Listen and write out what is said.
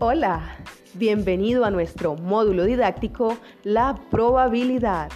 Hola, bienvenido a nuestro módulo didáctico La probabilidad.